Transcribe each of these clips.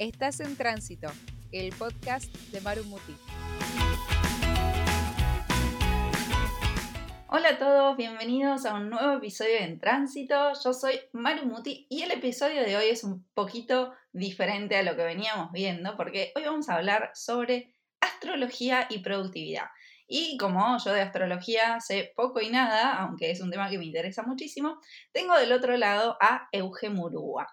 Estás en Tránsito, el podcast de Maru Muti. Hola a todos, bienvenidos a un nuevo episodio en Tránsito. Yo soy Maru Muti y el episodio de hoy es un poquito diferente a lo que veníamos viendo porque hoy vamos a hablar sobre astrología y productividad. Y como yo de astrología sé poco y nada, aunque es un tema que me interesa muchísimo, tengo del otro lado a Euge Murúa.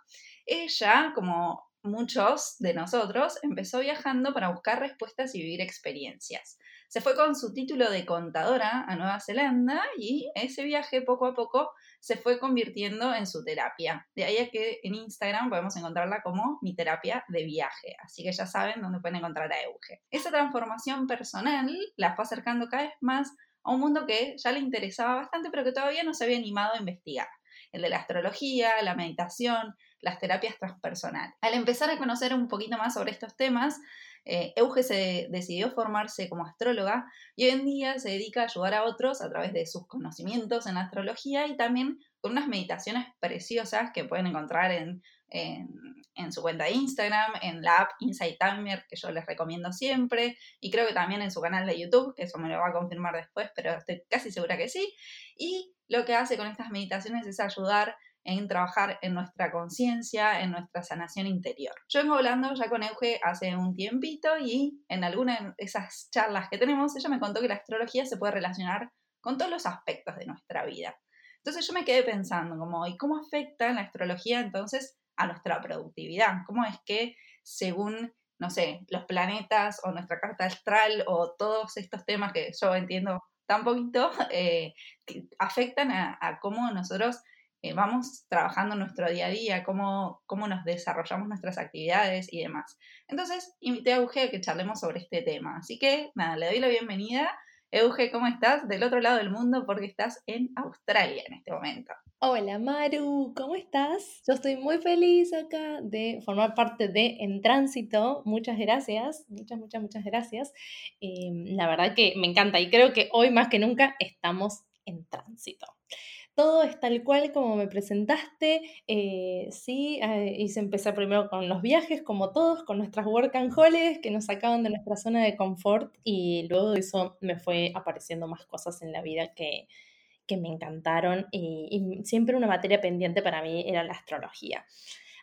Ella, como muchos de nosotros, empezó viajando para buscar respuestas y vivir experiencias. Se fue con su título de contadora a Nueva Zelanda y ese viaje poco a poco se fue convirtiendo en su terapia. De ahí a que en Instagram podemos encontrarla como mi terapia de viaje. Así que ya saben dónde pueden encontrar a Euge. Esa transformación personal la fue acercando cada vez más a un mundo que ya le interesaba bastante, pero que todavía no se había animado a investigar. El de la astrología, la meditación, las terapias transpersonales. Al empezar a conocer un poquito más sobre estos temas, eh, Euge se decidió formarse como astróloga y hoy en día se dedica a ayudar a otros a través de sus conocimientos en astrología y también con unas meditaciones preciosas que pueden encontrar en, en, su cuenta de Instagram, en la app Insight Timer, que yo les recomiendo siempre, y creo que también en su canal de YouTube, que eso me lo va a confirmar después, pero estoy casi segura que sí. Y lo que hace con estas meditaciones es ayudar en trabajar en nuestra conciencia, en nuestra sanación interior. Yo vengo hablando ya con Euge hace un tiempito y en alguna de esas charlas que tenemos, ella me contó que la astrología se puede relacionar con todos los aspectos de nuestra vida. Entonces yo me quedé pensando como, ¿y cómo afecta la astrología entonces a nuestra productividad? ¿Cómo es que según, no sé, los planetas o nuestra carta astral o todos estos temas que yo entiendo tan poquito, eh, afectan a, a cómo nosotros eh, vamos trabajando nuestro día a día, cómo, cómo nos desarrollamos nuestras actividades y demás. Entonces, invité a Euge a que charlemos sobre este tema. Así que, nada, le doy la bienvenida. Euge, ¿cómo estás? Del otro lado del mundo porque estás en Australia en este momento. Hola Maru, ¿cómo estás? Yo estoy muy feliz acá de formar parte de En Tránsito. Muchas gracias, muchas, muchas, muchas gracias. Em, la verdad que me encanta y creo que hoy más que nunca estamos en tránsito todo es tal cual como me presentaste, eh, sí, eh, hice empezar primero con los viajes, como todos, con nuestras work and holidays que nos sacaban de nuestra zona de confort y luego de eso me fue apareciendo más cosas en la vida que, que me encantaron y siempre una materia pendiente para mí era la astrología.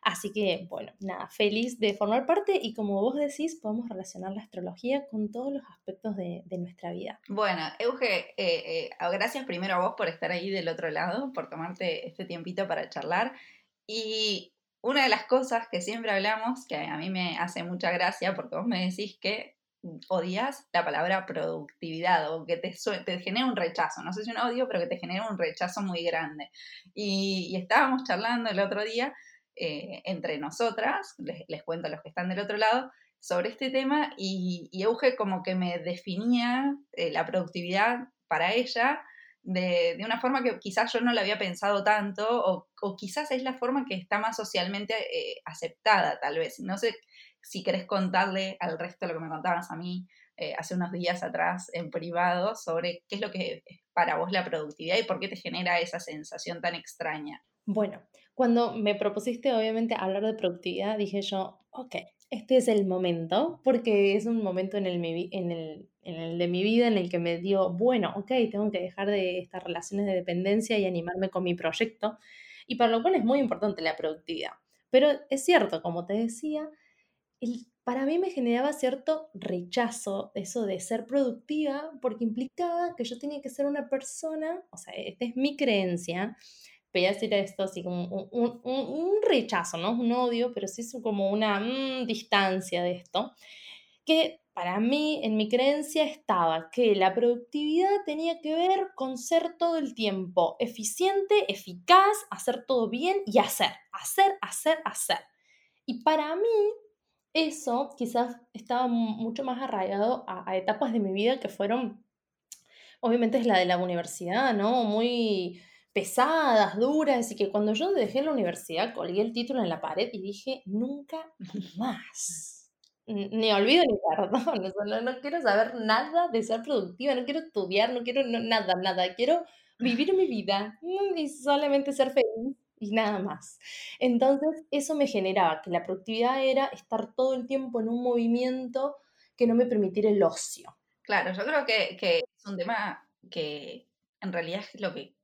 Así que, bueno, nada, feliz de formar parte y como vos decís, podemos relacionar la astrología con todos los aspectos de, nuestra vida. Bueno, Euge, eh, eh, gracias primero a vos por estar ahí del otro lado, por tomarte este tiempito para charlar. Y una de las cosas que siempre hablamos, que a mí me hace mucha gracia, porque vos me decís que odias la palabra productividad o que te, te genera un rechazo, no sé si un odio, pero que te genera un rechazo muy grande. y estábamos charlando el otro día eh, entre nosotras, les, cuento a los que están del otro lado, sobre este tema y, Euge como que me definía eh, la productividad para ella de, una forma que quizás yo no la había pensado tanto o, quizás es la forma que está más socialmente eh, aceptada tal vez. No sé si querés contarle al resto lo que me contabas a mí hace unos días atrás en privado sobre qué es lo que es para vos la productividad y por qué te genera esa sensación tan extraña. Bueno, cuando me propusiste obviamente hablar de productividad, dije yo, ok, este es el momento, porque es un momento en el, en el, en el de mi vida en el que me dio, bueno, ok, tengo que dejar de estas relaciones de dependencia y animarme con mi proyecto, y para lo cual es muy importante la productividad. Pero es cierto, como te decía, el, para mí me generaba cierto rechazo eso de ser productiva, porque implicaba que yo tenía que ser una persona, o sea, esta es mi creencia, voy a decir esto así como un, un, rechazo, ¿no? Un odio, pero sí es como una mm, distancia de esto, que para mí, en mi creencia, estaba que la productividad tenía que ver con ser todo el tiempo eficiente, eficaz, hacer todo bien y hacer, hacer, hacer, hacer. Y para mí, eso quizás estaba mucho más arraigado a etapas de mi vida que fueron, obviamente es la de la universidad, ¿no? Muy pesadas, duras, y que cuando yo dejé la universidad colgué el título en la pared y dije, nunca más. Ni olvido ni perdón, no, no, quiero saber nada de ser productiva, no quiero estudiar, no quiero nada, nada, quiero vivir mi vida mm, y solamente ser feliz y nada más. Entonces, eso me generaba que la productividad era estar todo el tiempo en un movimiento que no me permitiera el ocio. Claro, yo creo que, que es un tema que en realidad es lo que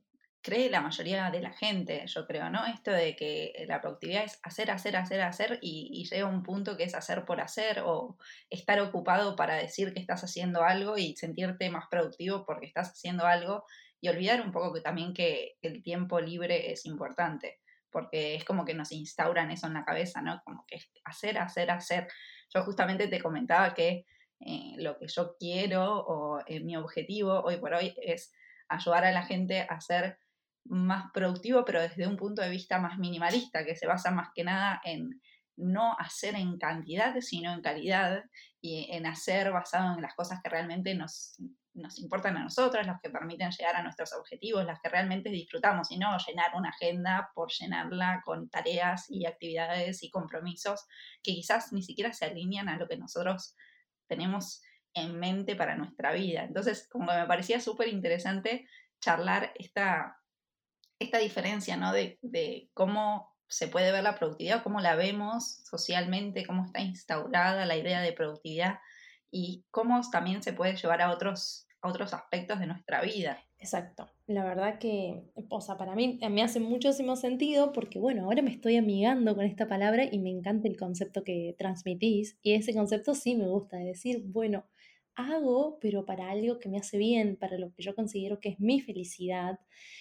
cree la mayoría de la gente, yo creo, ¿no? Esto de que la productividad es hacer, hacer, hacer, hacer y, llega un punto que es hacer por hacer o estar ocupado para decir que estás haciendo algo y sentirte más productivo porque estás haciendo algo y olvidar un poco que también que el tiempo libre es importante, porque es como que nos instauran eso en la cabeza, ¿no? Como que hacer, hacer, hacer. Yo justamente te comentaba que eh, lo que yo quiero o eh, mi objetivo hoy por hoy es ayudar a la gente a ser más productivo, pero desde un punto de vista más minimalista, que se basa más que nada en no hacer en cantidad, sino en calidad y en hacer basado en las cosas que realmente nos, nos importan a nosotros, las que permiten llegar a nuestros objetivos, las que realmente disfrutamos y no llenar una agenda por llenarla con tareas y actividades y compromisos que quizás ni siquiera se alinean a lo que nosotros tenemos en mente para nuestra vida. Entonces, como me parecía súper interesante charlar esta, diferencia, ¿no? De, de, cómo se puede ver la productividad, cómo la vemos socialmente, cómo está instaurada la idea de productividad y cómo también se puede llevar a otros, a otros aspectos de nuestra vida. Exacto. La verdad que, o sea, para mí me hace muchísimo sentido porque, bueno, ahora me estoy amigando con esta palabra y me encanta el concepto que transmitís y ese concepto sí me gusta, de decir, bueno, hago, pero para algo que me hace bien, para lo que yo considero que es mi felicidad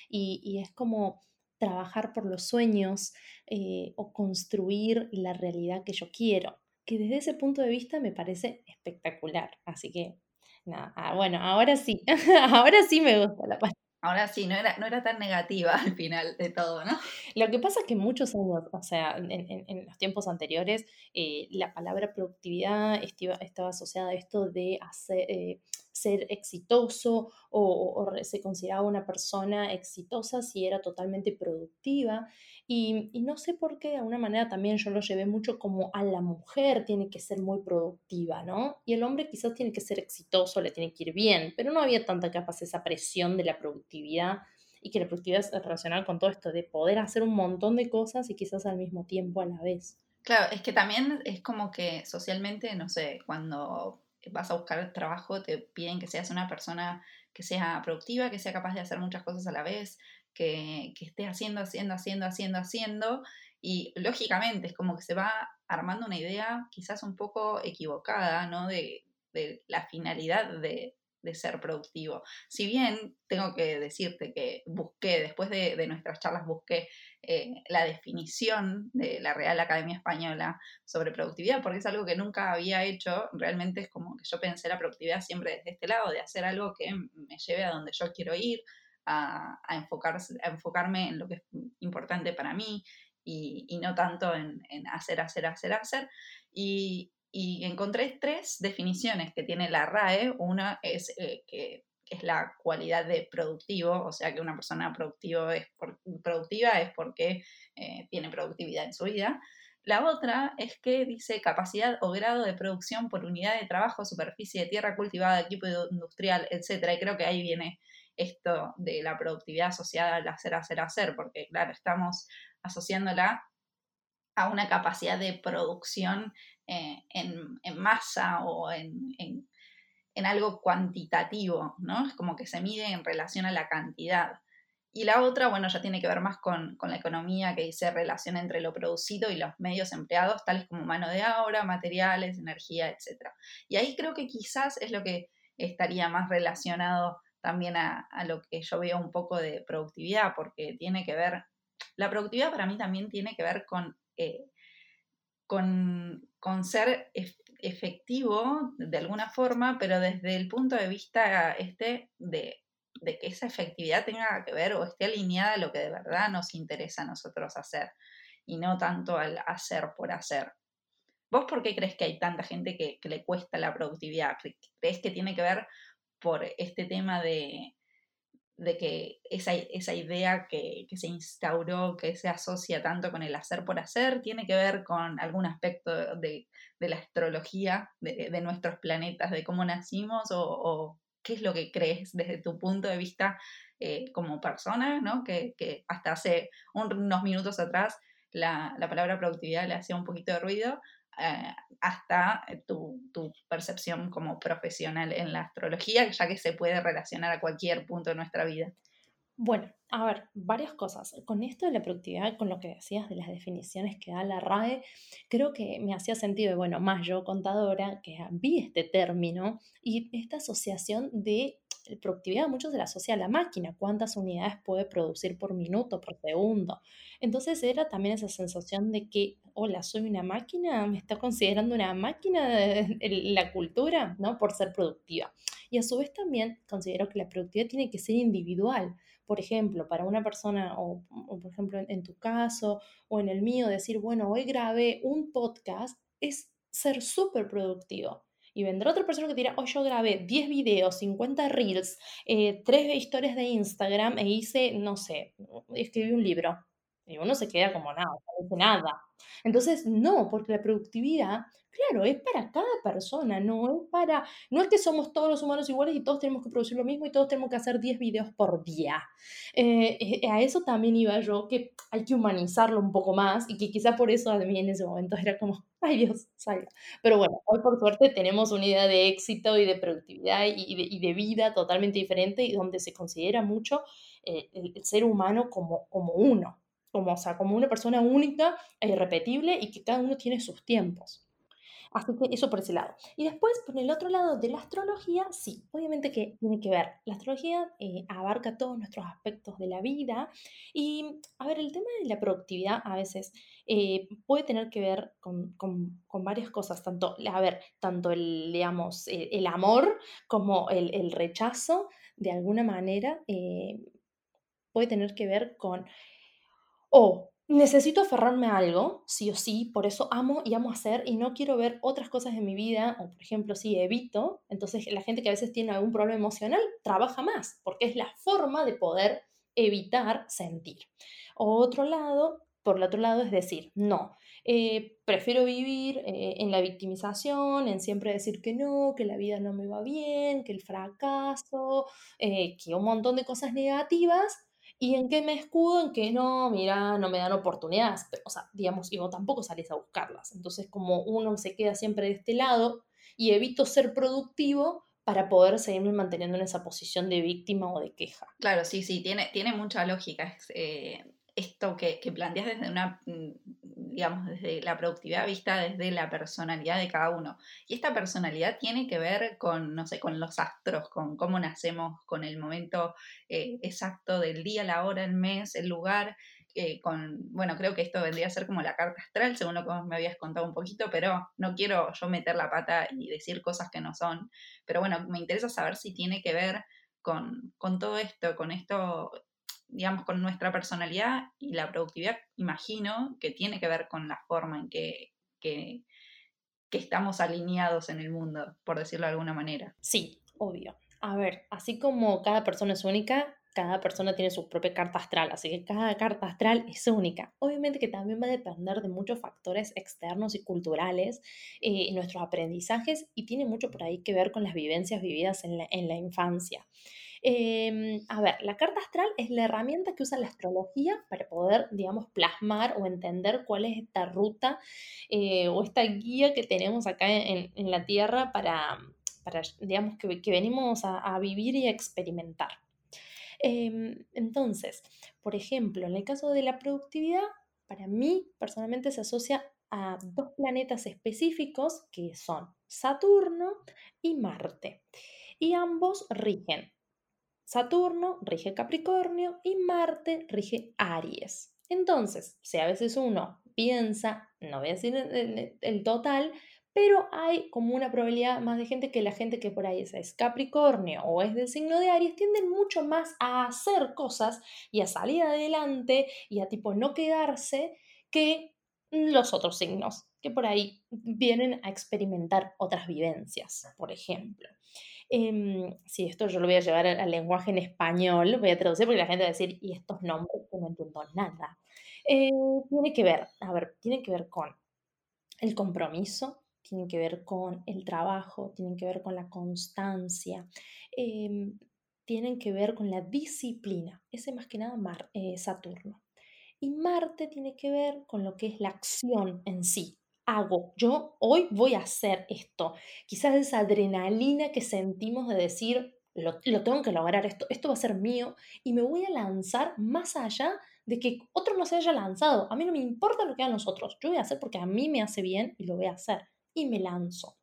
y, es como trabajar por los sueños eh, o construir la realidad que yo quiero, que desde ese punto de vista me parece espectacular. Así que, nada, ah, bueno, ahora sí, ahora sí me gusta la. Ahora sí, no era, no era tan negativa al final de todo, ¿no? Lo que pasa es que muchos años, o sea, en, los tiempos anteriores, eh, la palabra productividad estaba, asociada a esto de hacer, eh, ser exitoso o, se consideraba una persona exitosa si era totalmente productiva. Y, no sé por qué, de alguna manera también yo lo llevé mucho como a la mujer tiene que ser muy productiva, ¿no? Y el hombre quizás tiene que ser exitoso, le tiene que ir bien, pero no había tanta capaz esa presión de la productividad y que la productividad es relacionada con todo esto de poder hacer un montón de cosas y quizás al mismo tiempo a la vez. Claro, es que también es como que socialmente, no sé, cuando vas a buscar trabajo, te piden que seas una persona que sea productiva, que sea capaz de hacer muchas cosas a la vez, que, que esté haciendo, haciendo, haciendo, haciendo, haciendo. Y lógicamente es como que se va armando una idea quizás un poco equivocada, ¿no? De, de la finalidad de, de ser productivo. Si bien tengo que decirte que busqué, después de, nuestras charlas, busqué eh, la definición de la Real Academia Española sobre productividad, porque es algo que nunca había hecho. Realmente es como que yo pensé la productividad siempre desde este lado, de hacer algo que me lleve a donde yo quiero ir, a, a enfocarme en lo que es importante para mí y, no tanto en, hacer, hacer, hacer, hacer. Y, y encontré tres definiciones que tiene la RAE. Una es eh, que es la cualidad de productivo, o sea que una persona productiva es porque eh, tiene productividad en su vida. La otra es que dice capacidad o grado de producción por unidad de trabajo, superficie de tierra cultivada, equipo industrial, etc. Y creo que ahí viene esto de la productividad asociada al hacer, hacer, hacer, porque claro, estamos asociándola a una capacidad de producción eh, en, masa o en, algo cuantitativo, ¿no? Es como que se mide en relación a la cantidad. Y la otra, bueno, ya tiene que ver más con, la economía que dice relación entre lo producido y los medios empleados, tales como mano de obra, materiales, energía, etc. Y ahí creo que quizás es lo que estaría más relacionado también a, lo que yo veo un poco de productividad, porque tiene que ver, la productividad para mí también tiene que ver con eh, con, ser efectivo de alguna forma, pero desde el punto de vista este de, que esa efectividad tenga que ver o esté alineada a lo que de verdad nos interesa a nosotros hacer y no tanto al hacer por hacer. ¿Vos por qué crees que hay tanta gente que le cuesta la productividad? ¿Crees que tiene que ver por este tema de, de que esa, esa idea que, se instauró, que se asocia tanto con el hacer por hacer, tiene que ver con algún aspecto de, la astrología de, nuestros planetas, de cómo nacimos, o, qué es lo que crees desde tu punto de vista eh, como persona, ¿no? Que, hasta hace unos minutos atrás la, palabra productividad le hacía un poquito de ruido, eh, hasta tu, tu, percepción como profesional en la astrología, ya que se puede relacionar a cualquier punto de nuestra vida. Bueno, a ver, varias cosas. Con esto de la productividad, con lo que decías de las definiciones que da la RAE, creo que me hacía sentido, bueno, más yo contadora, que vi este término y esta asociación de productividad muchos se la asocia a la máquina, cuántas unidades puede producir por minuto, por segundo. Entonces era también esa sensación de que, hola, soy una máquina, me está considerando una máquina la cultura, ¿no? Por ser productiva. Y a su vez también considero que la productividad tiene que ser individual por ejemplo, para una persona, o, por ejemplo en, tu caso o en el mío, decir, bueno, hoy grabé un podcast, es ser súper productivo. Y vendrá otra persona que dirá, hoy yo grabé 10 videos, 50 reels, eh, 3 historias de Instagram e hice, no sé, escribí un libro. Y uno se queda como nada, no hace nada. Entonces, no, porque la productividad, claro, es para cada persona, no es para, no es que somos todos los humanos iguales y todos tenemos que producir lo mismo y todos tenemos que hacer 10 videos por día. Eh, eh, a eso también iba yo, que hay que humanizarlo un poco más y que quizá por eso a mí en ese momento era como, ay Dios, salga. Pero bueno, hoy por suerte tenemos una idea de éxito y de productividad y de, vida totalmente diferente y donde se considera mucho eh, el, ser humano como, como uno como, o sea, como una persona única e irrepetible y que cada uno tiene sus tiempos. Así que eso por ese lado. Y después, por el otro lado de la astrología, sí, obviamente que tiene que ver. La astrología eh, abarca todos nuestros aspectos de la vida. Y, a ver, el tema de la productividad a veces eh, puede tener que ver con, varias cosas. Tanto, a ver, tanto el, digamos, eh, el, amor como el, el, rechazo, de alguna manera, puede tener que ver con o necesito aferrarme a algo, sí o sí, por eso amo y amo hacer y no quiero ver otras cosas en mi vida, o por ejemplo, si evito, entonces la gente que a veces tiene algún problema emocional trabaja más, porque es la forma de poder evitar sentir. Otro lado, por el otro lado, es decir, no, eh, prefiero vivir eh, en la victimización, en siempre decir que no, que la vida no me va bien, que el fracaso, eh, que un montón de cosas negativas ¿Y en qué me escudo? En que no, mira, no me dan oportunidades. o sea, digamos, y vos tampoco salís a buscarlas. Entonces, como uno se queda siempre de este lado y evito ser productivo para poder seguirme manteniendo en esa posición de víctima o de queja. Claro, sí, sí, tiene, tiene mucha lógica. Eh, esto que, que, planteas desde una, mm, digamos, desde la productividad vista desde la personalidad de cada uno. Y esta personalidad tiene que ver con, no sé, con los astros, con cómo nacemos, con el momento eh, exacto del día, la hora, el mes, el lugar. Eh, con, bueno, creo que esto vendría a ser como la carta astral, según lo que me habías contado un poquito, pero no quiero yo meter la pata y decir cosas que no son. Pero bueno, me interesa saber si tiene que ver con, con todo esto, con esto digamos, con nuestra personalidad y la productividad, imagino que tiene que ver con la forma en que, que, estamos alineados en el mundo, por decirlo de alguna manera. Sí, obvio. A ver, así como cada persona es única, cada persona tiene su propia carta astral, así que cada carta astral es única. Obviamente que también va a depender de muchos factores externos y culturales, eh, nuestros aprendizajes, y tiene mucho por ahí que ver con las vivencias vividas en la, en la infancia. Em, a ver, la carta astral es la herramienta que usa la astrología para poder, digamos, plasmar o entender cuál es esta ruta eh, o esta guía que tenemos acá en, la Tierra para, para digamos, que, venimos a, vivir y a experimentar. Em, entonces, por ejemplo, en el caso de la productividad, para mí personalmente se asocia a dos planetas específicos que son Saturno y Marte. Y ambos rigen Saturno rige Capricornio y Marte rige Aries. Entonces, si a veces uno piensa, no voy a decir el, total, pero hay como una probabilidad más de gente que la gente que por ahí es, Capricornio o es del signo de Aries tienden mucho más a hacer cosas y a salir adelante y a tipo no quedarse que los otros signos que por ahí vienen a experimentar otras vivencias, por ejemplo. Eh, esto yo lo voy a llevar al, lenguaje en español, voy a traducir porque la gente va a decir, y estos nombres no entiendo nada. Eh, tiene que ver, a ver, tiene que ver con el compromiso, tienen que ver con el trabajo, tienen que ver con la constancia, em, tienen que ver con la disciplina. Ese más que nada Mar, eh, Saturno. Y Marte tiene que ver con lo que es la acción en sí. Hago, yo hoy voy a hacer esto. Quizás esa adrenalina que sentimos de decir, lo, tengo que lograr, esto, esto va a ser mío y me voy a lanzar más allá de que otro no se haya lanzado. A mí no me importa lo que hagan los otros, yo voy a hacer porque a mí me hace bien y lo voy a hacer y me lanzo.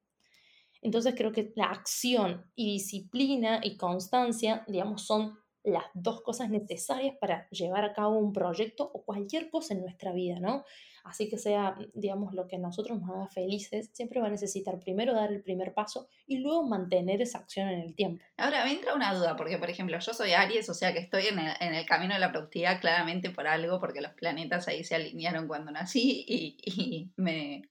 Entonces creo que la acción y disciplina y constancia, digamos, son las dos cosas necesarias para llevar a cabo un proyecto o cualquier cosa en nuestra vida, ¿no? Así que sea, digamos, lo que a nosotros nos haga felices, siempre va a necesitar primero dar el primer paso y luego mantener esa acción en el tiempo. Ahora, me entra una duda, porque por ejemplo, yo soy Aries, o sea que estoy en el, camino de la productividad claramente por algo, porque los planetas ahí se alinearon cuando nací y, me,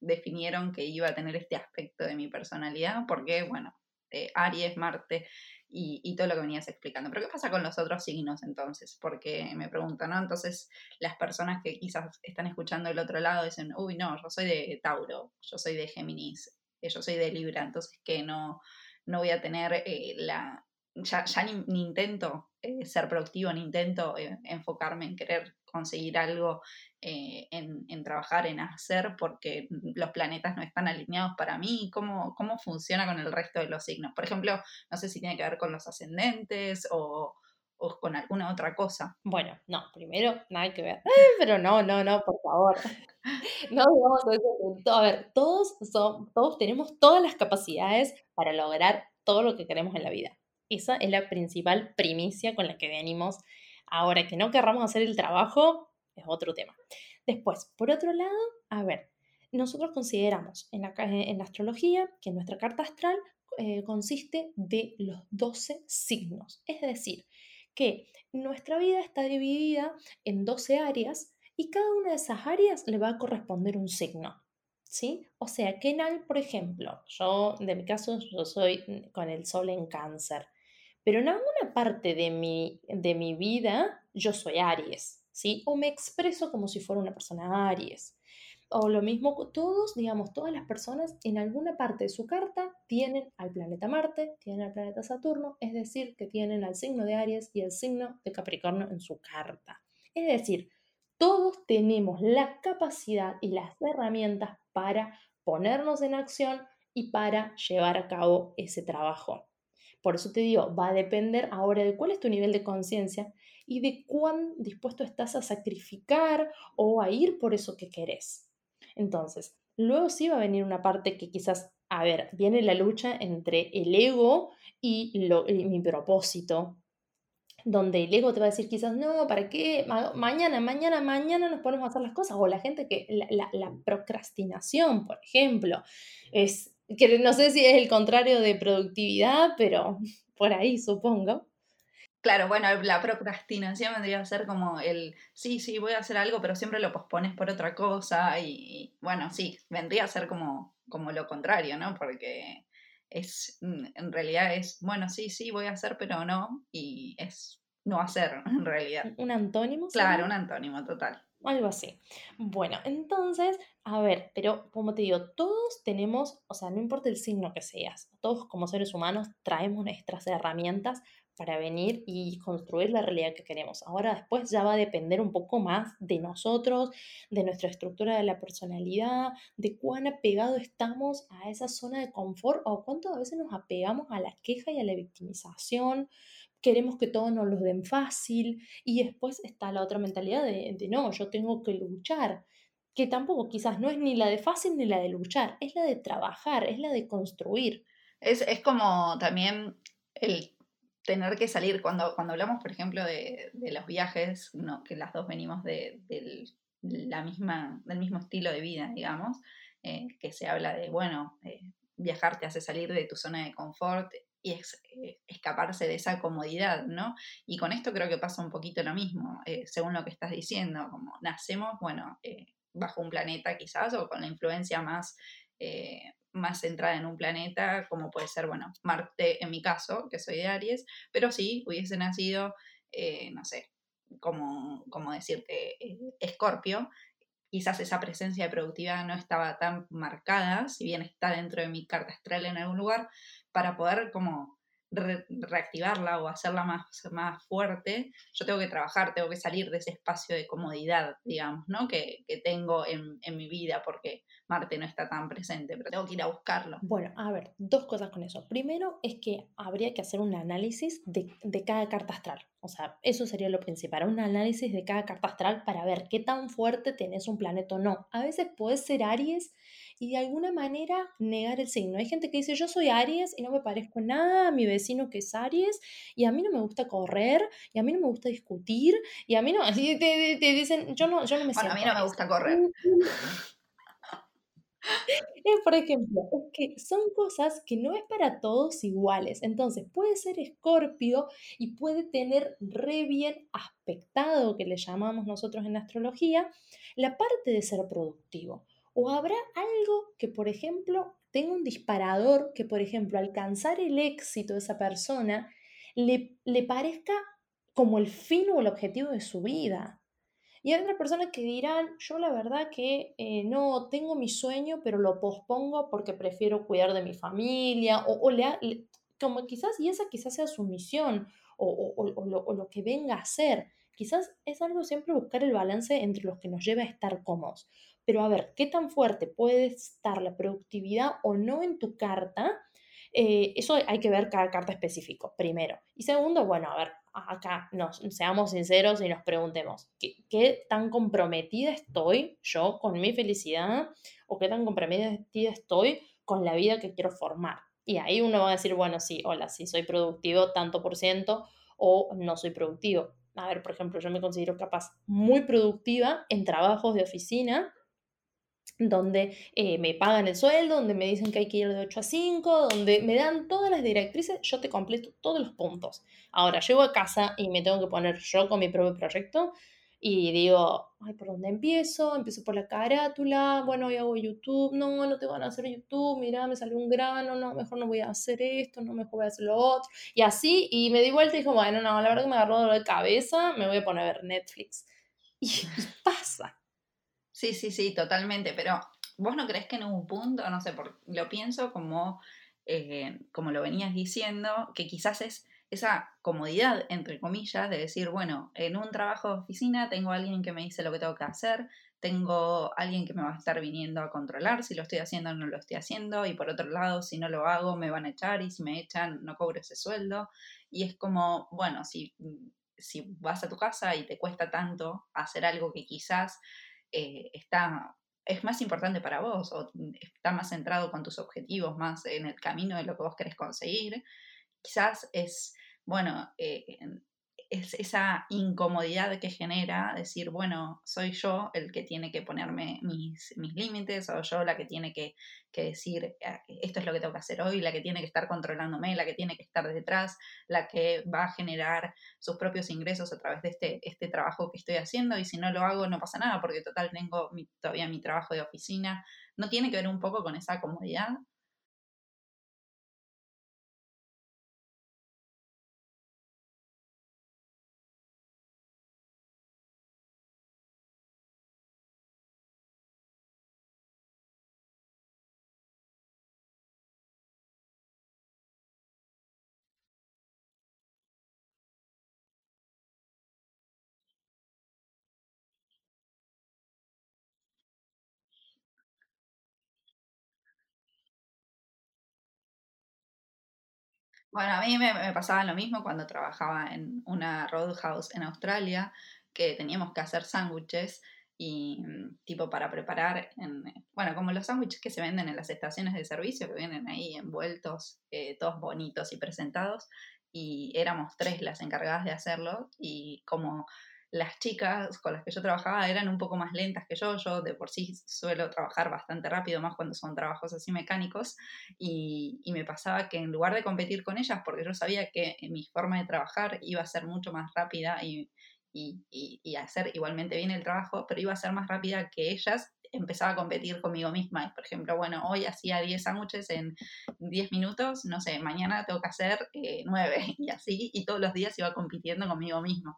definieron que iba a tener este aspecto de mi personalidad, porque, bueno, eh, Aries, Marte y, todo lo que venías explicando. Pero ¿qué pasa con los otros signos entonces? Porque me preguntan, ¿no? Entonces las personas que quizás están escuchando del otro lado dicen, uy, no, yo soy de Tauro, yo soy de Géminis, eh, yo soy de Libra, entonces que no, no voy a tener eh, la... Ya, ni, intento eh, ser productivo, ni intento enfocarme en querer conseguir algo eh, en, trabajar, en hacer, porque los planetas no están alineados para mí, ¿Cómo, cómo funciona con el resto de los signos. Por ejemplo, no sé si tiene que ver con los ascendentes o, con alguna otra cosa. Bueno, no, primero nada que ver. Pero no, no, no, por favor. No digamos eso. A ver, todos, son, todos tenemos todas las capacidades para lograr todo lo que queremos en la vida. Esa es la principal primicia con la que venimos. Ahora, que no querramos hacer el trabajo, es otro tema. Después, por otro lado, a ver, nosotros consideramos en la, en la astrología que nuestra carta astral eh, consiste de los 12 signos. Es decir, que nuestra vida está dividida en 12 áreas y cada una de esas áreas le va a corresponder un signo. ¿Sí? O sea, que en por ejemplo, yo, de mi caso, yo soy con el sol en cáncer, pero en alguna parte de mi, de mi vida yo soy Aries, o me expreso como si fuera una persona Aries. O lo mismo, todos, digamos, todas las personas en alguna parte de su carta tienen al planeta Marte, tienen al planeta Saturno, es decir, que tienen al signo de Aries y el signo de Capricornio en su carta. Es decir, todos tenemos la capacidad y las herramientas para ponernos en acción y para llevar a cabo ese trabajo. Por eso te digo, va a depender ahora de cuál es tu nivel de conciencia y de cuán dispuesto estás a sacrificar o a ir por eso que querés. Entonces, luego sí va a venir una parte que quizás, a ver, viene la lucha entre el ego y, mi propósito, donde el ego te va a decir quizás, no, ¿para qué? mañana, mañana, mañana nos ponemos a hacer las cosas. O la gente que, la procrastinación, por ejemplo, es, que no sé si es el contrario de productividad, pero por ahí supongo. Claro, bueno, la procrastinación vendría a ser como el, sí, sí, voy a hacer algo, pero siempre lo pospones por otra cosa y, bueno, sí, vendría a ser como, como lo contrario, ¿no? Porque es, en realidad es, bueno, sí, sí, voy a hacer, pero no, y es no hacer en realidad. ¿Un antónimo? Claro, un antónimo, total. Algo así. Bueno, entonces, a ver, pero como te digo, todos tenemos, o sea, no importa el signo que seas, todos como seres humanos traemos nuestras herramientas para venir y construir la realidad que queremos. Ahora después ya va a depender un poco más de nosotros, de nuestra estructura de la personalidad, de cuán apegado estamos a esa zona de confort o cuánto a veces nos apegamos a la queja y a la victimización. Queremos que todos nos lo den fácil y después está la otra mentalidad de, de no, yo tengo que luchar que tampoco quizás no es ni la de fácil ni la de luchar, es la de trabajar, es la de construir. Es, es como también el tener que salir, cuando, cuando hablamos, por ejemplo, de, los viajes, no, que las dos venimos de, la misma, del mismo estilo de vida, digamos, eh, que se habla de, bueno, eh, viajar te hace salir de tu zona de confort y es, eh, escaparse de esa comodidad, ¿no? Y con esto creo que pasa un poquito lo mismo, según lo que estás diciendo, como nacemos, bueno, bajo un planeta quizás, o con la influencia más más centrada en un planeta, como puede ser, bueno, Marte en mi caso, que soy de Aries, pero sí hubiese nacido, eh, no sé, como, como decirte, eh, Escorpio, quizás esa presencia de productividad no estaba tan marcada, si bien está dentro de mi carta astral en algún lugar, para poder como reactivarla o hacerla más, más fuerte, yo tengo que trabajar, tengo que salir de ese espacio de comodidad, digamos, ¿no? Que, que tengo en, en, mi vida porque Marte no está tan presente, pero tengo que ir a buscarlo. Bueno, a ver, dos cosas con eso. Primero es que habría que hacer un análisis de, de cada carta astral. O sea, eso sería lo principal, un análisis de cada carta astral para ver qué tan fuerte tenés un planeta o no. A veces puede ser Aries y de alguna manera negar el signo. Hay gente que dice, yo soy Aries y no me parezco nada a mi vecino que es Aries y a mí no me gusta correr y a mí no me gusta discutir y a mí no, así te, te, dicen, yo no, yo no me bueno, a mí no me gusta correr. Por ejemplo, es que son cosas que no es para todos iguales. Entonces, puede ser escorpio y puede tener re bien aspectado, que le llamamos nosotros en astrología, la parte de ser productivo. O habrá algo que, por ejemplo, tenga un disparador que, por ejemplo, alcanzar el éxito de esa persona le, le parezca como el fin o el objetivo de su vida. Y hay otras personas que dirán, yo la verdad que eh, no tengo mi sueño, pero lo pospongo porque prefiero cuidar de mi familia, o, o le, como quizás, y esa quizás sea su misión, o, o, lo, o, lo, que venga a ser. Quizás es algo siempre buscar el balance entre los que nos lleva a estar cómodos. Pero a ver, ¿qué tan fuerte puede estar la productividad o no en tu carta? Eh, eso hay que ver cada carta específico, primero. Y segundo, bueno, a ver, acá nos, seamos sinceros y nos preguntemos, ¿qué, ¿qué, tan comprometida estoy yo con mi felicidad o qué tan comprometida estoy con la vida que quiero formar? Y ahí uno va a decir, bueno, sí, hola, sí soy productivo tanto por ciento o no soy productivo. A ver, por ejemplo, yo me considero capaz muy productiva en trabajos de oficina donde eh, me pagan el sueldo, donde me dicen que hay que ir de 8 a 5, donde me dan todas las directrices, yo te completo todos los puntos. Ahora, llego a casa y me tengo que poner yo con mi propio proyecto y digo, ay, ¿por dónde empiezo? Empiezo por la carátula, bueno, hoy hago YouTube, no, no te van a hacer YouTube, mira, me salió un grano, no, mejor no voy a hacer esto, no, mejor voy a hacer lo otro. Y así, y me di vuelta y dije, bueno, no, la verdad que me agarró dolor de cabeza, me voy a poner a ver Netflix. y pasa. Sí, sí, sí, totalmente, pero vos no crees que en un punto, no sé, por, lo pienso como, eh, como lo venías diciendo, que quizás es esa comodidad, entre comillas, de decir, bueno, en un trabajo de oficina tengo alguien que me dice lo que tengo que hacer, tengo alguien que me va a estar viniendo a controlar si lo estoy haciendo o no lo estoy haciendo, y por otro lado, si no lo hago, me van a echar, y si me echan, no cobro ese sueldo. Y es como, bueno, si, si vas a tu casa y te cuesta tanto hacer algo que quizás eh, está, es más importante para vos o está más centrado con tus objetivos, más en el camino de lo que vos querés conseguir, quizás es, bueno, eh, es esa incomodidad que genera decir, bueno, soy yo el que tiene que ponerme mis, mis límites, o yo la que tiene que, que, decir, ah, esto es lo que tengo que hacer hoy, la que tiene que estar controlándome, la que tiene que estar detrás, la que va a generar sus propios ingresos a través de este, este trabajo que estoy haciendo, y si no lo hago no pasa nada, porque total tengo todavía mi trabajo de oficina. ¿No tiene que ver un poco con esa comodidad? Bueno, a mí me, pasaba lo mismo cuando trabajaba en una roadhouse en Australia, que teníamos que hacer sándwiches y mm, tipo para preparar, en, bueno, como los sándwiches que se venden en las estaciones de servicio, que vienen ahí envueltos, eh, todos bonitos y presentados, y éramos tres las encargadas de hacerlo, y como las chicas con las que yo trabajaba eran un poco más lentas que yo, yo de por sí suelo trabajar bastante rápido, más cuando son trabajos así mecánicos, y, me pasaba que en lugar de competir con ellas, porque yo sabía que mi forma de trabajar iba a ser mucho más rápida y, y, hacer igualmente bien el trabajo, pero iba a ser más rápida que ellas, empezaba a competir conmigo misma. Y, por ejemplo, bueno, hoy hacía 10 sándwiches en 10 minutos, no sé, mañana tengo que hacer 9 eh, y así, y todos los días iba compitiendo conmigo mismo.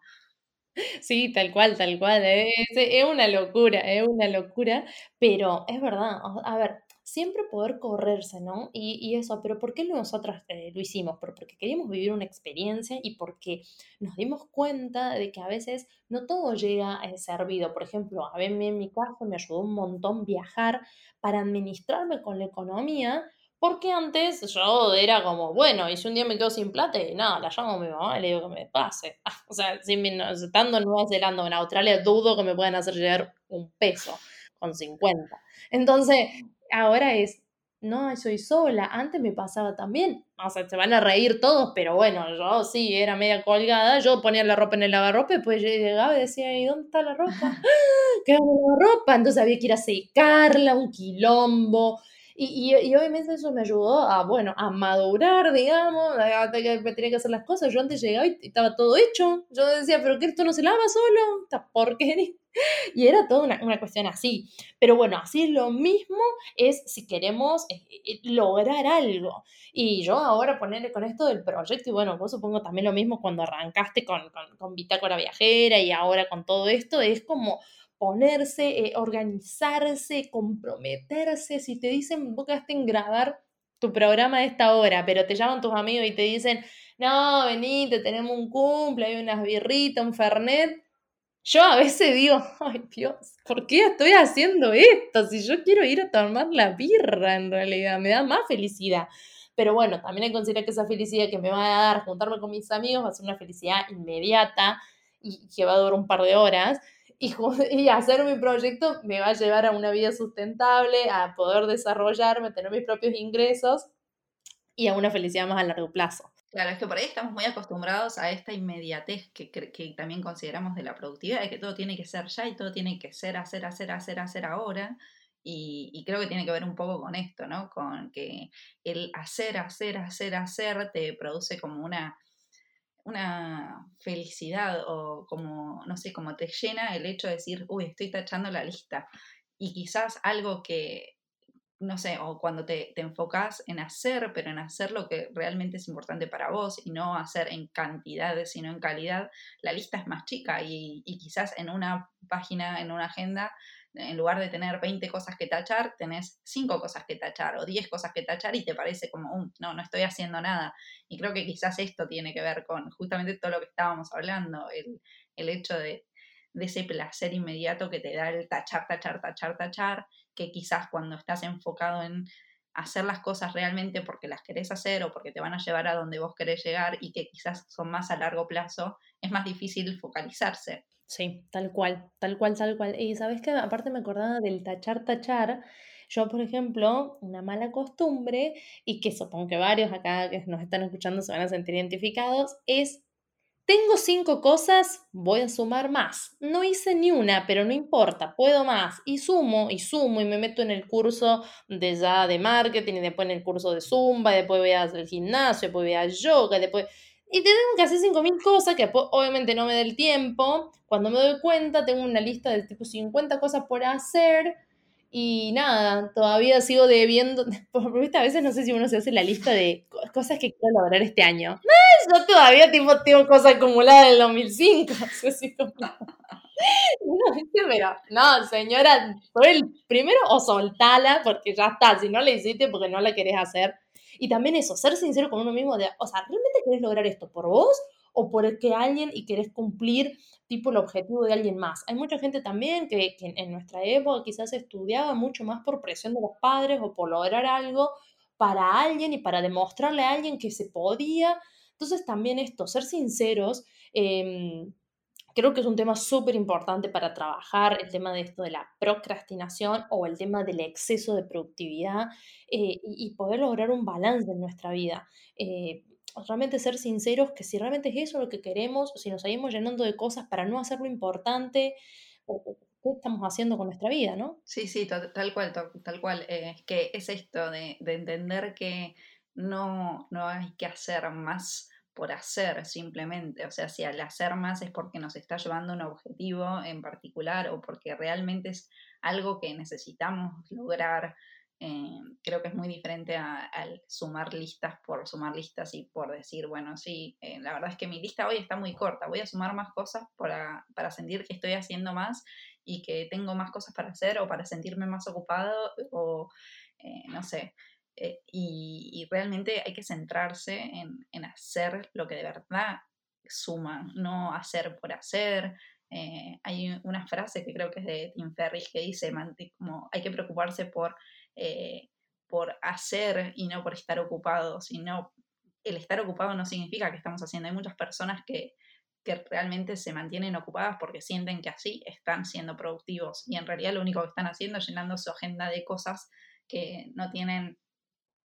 Sí, tal cual, tal cual. Es, es una locura, es una locura, pero es verdad. A ver, siempre poder correrse, ¿no? Y, y eso, pero ¿por qué nosotros eh, lo hicimos? porque queríamos vivir una experiencia y porque nos dimos cuenta de que a veces no todo llega a servido. Por ejemplo, a mí en mi caso me ayudó un montón viajar para administrarme con la economía porque antes yo era como, bueno, y si un día me quedo sin plata, y nada, la llamo a mi mamá y le digo que me pase. o sea, estando en Nueva Zelanda en Australia, dudo que me puedan hacer llegar un peso con 50. Entonces, ahora es, no, soy sola. Antes me pasaba también. O sea, se van a reír todos, pero bueno, yo sí, era media colgada. Yo ponía la ropa en el lavarropa y después llegaba y decía, ¿y dónde está la ropa? ¿Qué la ropa? Entonces había que ir a secarla, un quilombo. Y, y, obviamente eso me ayudó a, bueno, a madurar, digamos, a, que tenía que hacer las cosas. Yo antes llegaba y estaba todo hecho. Yo decía, pero ¿qué esto no se lava solo? Esta porquería. Y era toda una, una, cuestión así. Pero bueno, así lo mismo es si queremos eh, eh, lograr algo. Y yo ahora ponerle con esto del proyecto, y bueno, vos supongo también lo mismo cuando arrancaste con, con, con Bitácora Viajera y ahora con todo esto, es como ponerse, eh, organizarse, comprometerse. Si te dicen, vos quedaste en grabar tu programa de esta hora, pero te llaman tus amigos y te dicen, no, venite, tenemos un cumple, hay unas birritas, un fernet. Yo a veces digo, ay Dios, ¿por qué estoy haciendo esto? Si yo quiero ir a tomar la birra, en realidad, me da más felicidad. Pero bueno, también hay que considerar que esa felicidad que me va a dar juntarme con mis amigos va a ser una felicidad inmediata y que va a durar un par de horas y, hacer mi proyecto me va a llevar a una vida sustentable, a poder desarrollarme, a tener mis propios ingresos y a una felicidad más a largo plazo. Claro, es que por ahí estamos muy acostumbrados a esta inmediatez que, que, también consideramos de la productividad, de que todo tiene que ser ya y todo tiene que ser, hacer, hacer, hacer, hacer ahora. Y, y, creo que tiene que ver un poco con esto, ¿no? Con que el hacer, hacer, hacer, hacer te produce como una, una felicidad o como, no sé, como te llena el hecho de decir, uy, estoy tachando la lista. Y quizás algo que, no sé, o cuando te, te enfocas en hacer, pero en hacer lo que realmente es importante para vos y no hacer en cantidades, sino en calidad, la lista es más chica y, y quizás en una página, en una agenda, en lugar de tener 20 cosas que tachar, tenés 5 cosas que tachar o 10 cosas que tachar y te parece como, um, no, no estoy haciendo nada. Y creo que quizás esto tiene que ver con justamente todo lo que estábamos hablando, el, el hecho de, de ese placer inmediato que te da el tachar, tachar, tachar, tachar, que quizás cuando estás enfocado en hacer las cosas realmente porque las querés hacer o porque te van a llevar a donde vos querés llegar y que quizás son más a largo plazo, es más difícil focalizarse. Sí, tal cual, tal cual, tal cual. Y sabes que aparte me acordaba del tachar, tachar. Yo, por ejemplo, una mala costumbre, y que supongo que varios acá que nos están escuchando se van a sentir identificados, es, tengo cinco cosas, voy a sumar más. No hice ni una, pero no importa, puedo más. Y sumo, y sumo, y me meto en el curso de ya de marketing, y después en el curso de zumba, y después voy al gimnasio, después voy a yoga, después y tengo que hacer 5.000 cosas que obviamente no me da el tiempo. Cuando me doy cuenta, tengo una lista de tipo 50 cosas por hacer. Y nada, todavía sigo debiendo. Porque a veces no sé si uno se hace la lista de cosas que quiero lograr este año. No, yo todavía tipo, tengo cosas acumuladas del 2005. No, no, señora, el primero o soltala porque ya está. Si no la hiciste porque no la querés hacer, y también eso, ser sincero con uno mismo, de, o sea, ¿realmente querés lograr esto por vos o por que alguien y querés cumplir tipo el objetivo de alguien más? Hay mucha gente también que, en nuestra época quizás estudiaba mucho más por presión de los padres o por lograr algo para alguien y para demostrarle a alguien que se podía. Entonces también esto, ser sinceros, eh, Creo que es un tema súper importante para trabajar el tema de esto de la procrastinación o el tema del exceso de productividad eh, y, poder lograr un balance en nuestra vida. Eh, realmente ser sinceros que si realmente es eso lo que queremos, si nos seguimos llenando de cosas para no hacer lo importante, qué estamos haciendo con nuestra vida, ¿no? Sí, sí, tal, cual, tal, cual. Eh, es que es esto de, de entender que no, no hay que hacer más por hacer simplemente. O sea, si al hacer más es porque nos está llevando un objetivo en particular o porque realmente es algo que necesitamos lograr Eh, creo que es muy diferente al sumar listas por sumar listas y por decir, bueno, sí, eh, la verdad es que mi lista hoy está muy corta, voy a sumar más cosas para, para sentir que estoy haciendo más y que tengo más cosas para hacer o para sentirme más ocupado o eh, no sé. Y, realmente hay que centrarse en, en, hacer lo que de verdad suma, no hacer por hacer, hay una frase que creo que es de Tim Ferriss que dice, como hay que preocuparse por eh, por hacer y no por estar ocupado, sino el estar ocupado no significa que estamos haciendo. Hay muchas personas que, que realmente se mantienen ocupadas porque sienten que así están siendo productivos. Y en realidad lo único que están haciendo es llenando su agenda de cosas que no tienen,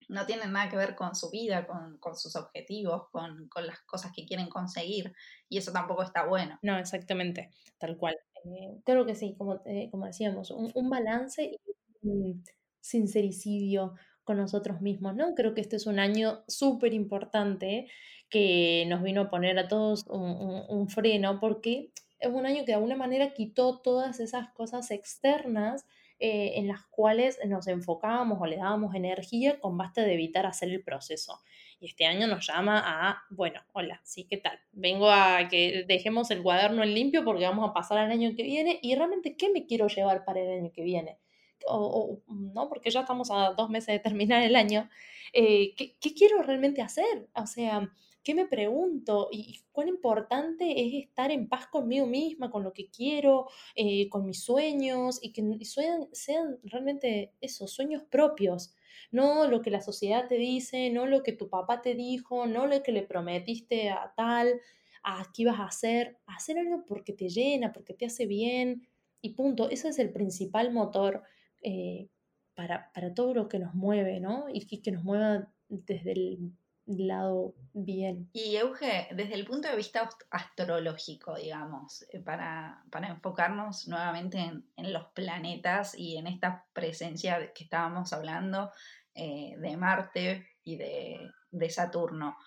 no tienen nada que ver con su vida, con, con sus objetivos, con, con, las cosas que quieren conseguir y eso tampoco está bueno. No, exactamente, tal cual. Eh, creo que sí, como, eh, como decíamos, un, un balance y sincericidio con nosotros mismos, ¿no? Creo que este es un año súper importante que nos vino a poner a todos un, freno porque es un año que de alguna manera quitó todas esas cosas externas eh, en las cuales nos enfocábamos o le dábamos energía con basta de evitar hacer el proceso. Y este año nos llama a, bueno, hola, sí, ¿qué tal? Vengo a que dejemos el cuaderno en limpio porque vamos a pasar al año que viene y realmente, ¿qué me quiero llevar para el año que viene? o, no, porque ya estamos a dos meses de terminar el año, eh, ¿qué, quiero realmente hacer? O sea, ¿qué me pregunto? ¿Y cuán importante es estar en paz conmigo misma, con lo que quiero, eh, con mis sueños, y que sean, sean realmente esos sueños propios? No lo que la sociedad te dice, no lo que tu papá te dijo, no lo que le prometiste a tal, a qué ibas a hacer, hacer algo porque te llena, porque te hace bien, y punto. Ese es el principal motor eh, para, todo lo que nos mueve, ¿no? Y que, nos mueva desde el lado bien. Y Euge, desde el punto de vista astrológico, digamos, eh, para, enfocarnos nuevamente en, los planetas y en esta presencia que estábamos hablando eh, de Marte y de, de Saturno,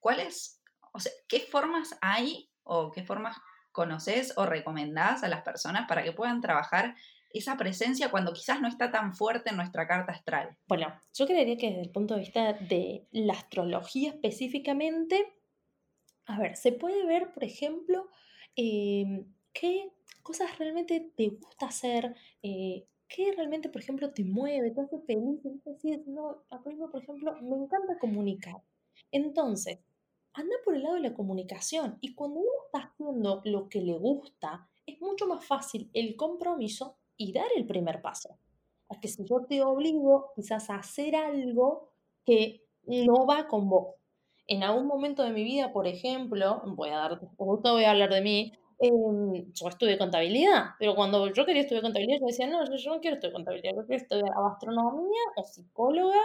¿cuáles, o sea, qué formas hay o qué formas conoces o recomendás a las personas para que puedan trabajar esa presencia cuando quizás no está tan fuerte en nuestra carta astral? Bueno, yo creería que desde el punto de vista de la astrología específicamente, a ver, se puede ver, por ejemplo, em, qué cosas realmente te gusta hacer, eh, qué realmente, por ejemplo, te mueve, te hace feliz, decir, no, por ejemplo, me encanta comunicar. Entonces, anda por el lado de la comunicación y cuando uno está haciendo lo que le gusta, es mucho más fácil el compromiso y dar el primer paso. A que si yo te obligo quizás a hacer algo que no va con vos. En algún momento de mi vida, por ejemplo, voy a dar, justo voy a hablar de mí, em, yo estudié contabilidad, pero cuando yo quería estudiar contabilidad, yo decía, no, yo, no quiero estudiar contabilidad, yo quiero estudiar gastronomía o psicóloga,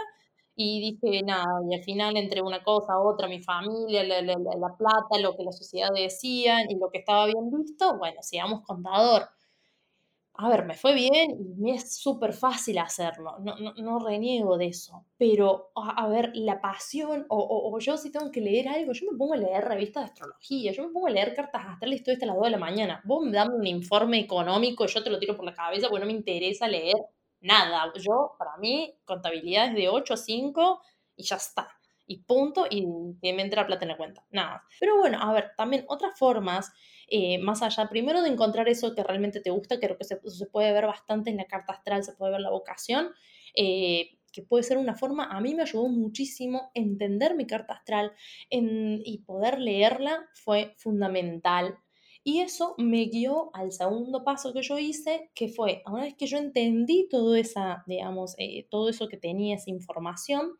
y dije, nada, y al final entre una cosa otra, mi familia, la, la, la plata, lo que la sociedad decía y lo que estaba bien visto, bueno, sigamos contador a ver, me fue bien y me es súper fácil hacerlo, no, no, no, reniego de eso, pero a, ver, la pasión, o, o, yo si tengo que leer algo, yo me pongo a leer revistas de astrología, yo me pongo a leer cartas astrales todo esto a las 2 de la mañana, vos me dame un informe económico, yo te lo tiro por la cabeza porque no me interesa leer nada, yo, para mí, contabilidad es de 8 a 5 y ya está y punto, y que me plata en la cuenta, nada. Pero bueno, a ver, también otras formas eh, más allá, primero de encontrar eso que realmente te gusta, creo que se, se puede ver bastante en la carta astral, se puede ver la vocación, eh, que puede ser una forma, a mí me ayudó muchísimo entender mi carta astral y poder leerla fue fundamental. Y eso me guió al segundo paso que yo hice, que fue, una vez que yo entendí todo, esa, digamos, eh, todo eso que tenía, esa información,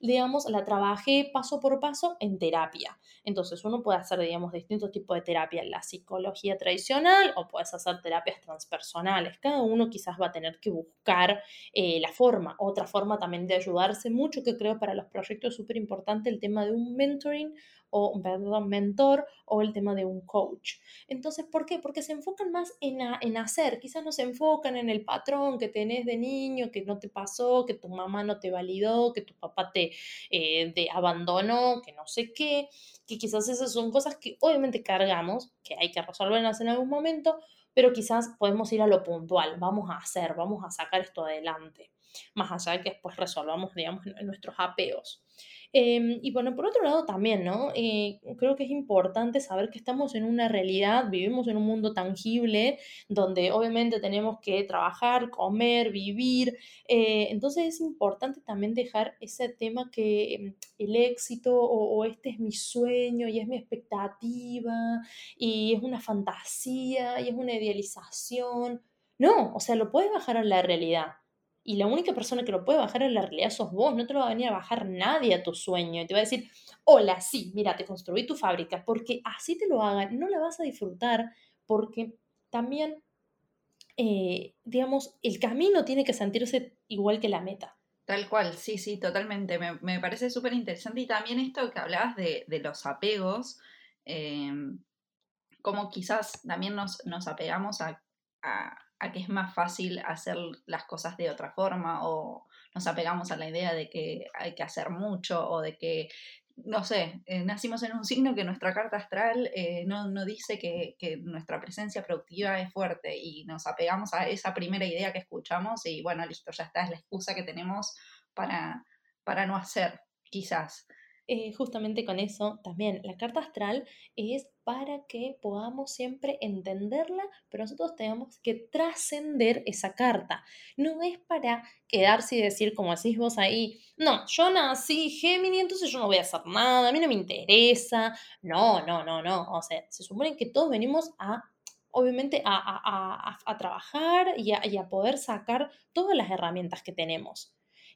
digamos, la trabajé paso por paso en terapia. Entonces uno puede hacer, digamos, distintos tipos de terapia, la psicología tradicional o puedes hacer terapias transpersonales. Cada uno quizás va a tener que buscar eh, la forma. Otra forma también de ayudarse mucho, que creo para los proyectos es súper importante, el tema de un mentoring o, perdón, mentor o el tema de un coach. Entonces, ¿por qué? Porque se enfocan más en, en hacer, quizás no se enfocan en el patrón que tenés de niño, que no te pasó, que tu mamá no te validó, que tu papá te, eh, abandonó, que no sé qué, que quizás esas son cosas que obviamente cargamos, que hay que resolverlas en algún momento, pero quizás podemos ir a lo puntual, vamos a hacer, vamos a sacar esto adelante. Más allá de que después resolvamos, digamos, nuestros apegos. Em, y bueno, por otro lado también, ¿no? Eh, creo que es importante saber que estamos en una realidad, vivimos en un mundo tangible, donde obviamente tenemos que trabajar, comer, vivir. Eh, entonces es importante también dejar ese tema que em, el éxito o, o este es mi sueño y es mi expectativa y es una fantasía y es una idealización. No, o sea, lo puedes bajar a la realidad y la única persona que lo puede bajar en la realidad sos vos, no te lo va a venir a bajar nadie a tu sueño. Y te va a decir, hola, sí, mira, te construí tu fábrica, porque así te lo hagan, no la vas a disfrutar, porque también, eh, digamos, el camino tiene que sentirse igual que la meta. Tal cual, sí, sí, totalmente. Me, parece súper interesante. Y también esto que hablabas de, los apegos, em, como quizás también nos, apegamos a que es más fácil hacer las cosas de otra forma o nos apegamos a la idea de que hay que hacer mucho o de que, no sé, eh, nacimos en un signo que nuestra carta astral eh, no, dice que, nuestra presencia productiva es fuerte y nos apegamos a esa primera idea que escuchamos y bueno, listo, ya está, es la excusa que tenemos para, para no hacer, quizás. Eh, justamente con eso también, la carta astral es para que podamos siempre entenderla, pero nosotros tenemos que trascender esa carta. No es para quedarse y decir, como decís vos ahí, no, yo nací Géminis, entonces yo no voy a hacer nada, a mí no me interesa. No, no, no, no. O sea, se supone que todos venimos a obviamente a, trabajar y a, poder sacar todas las herramientas que tenemos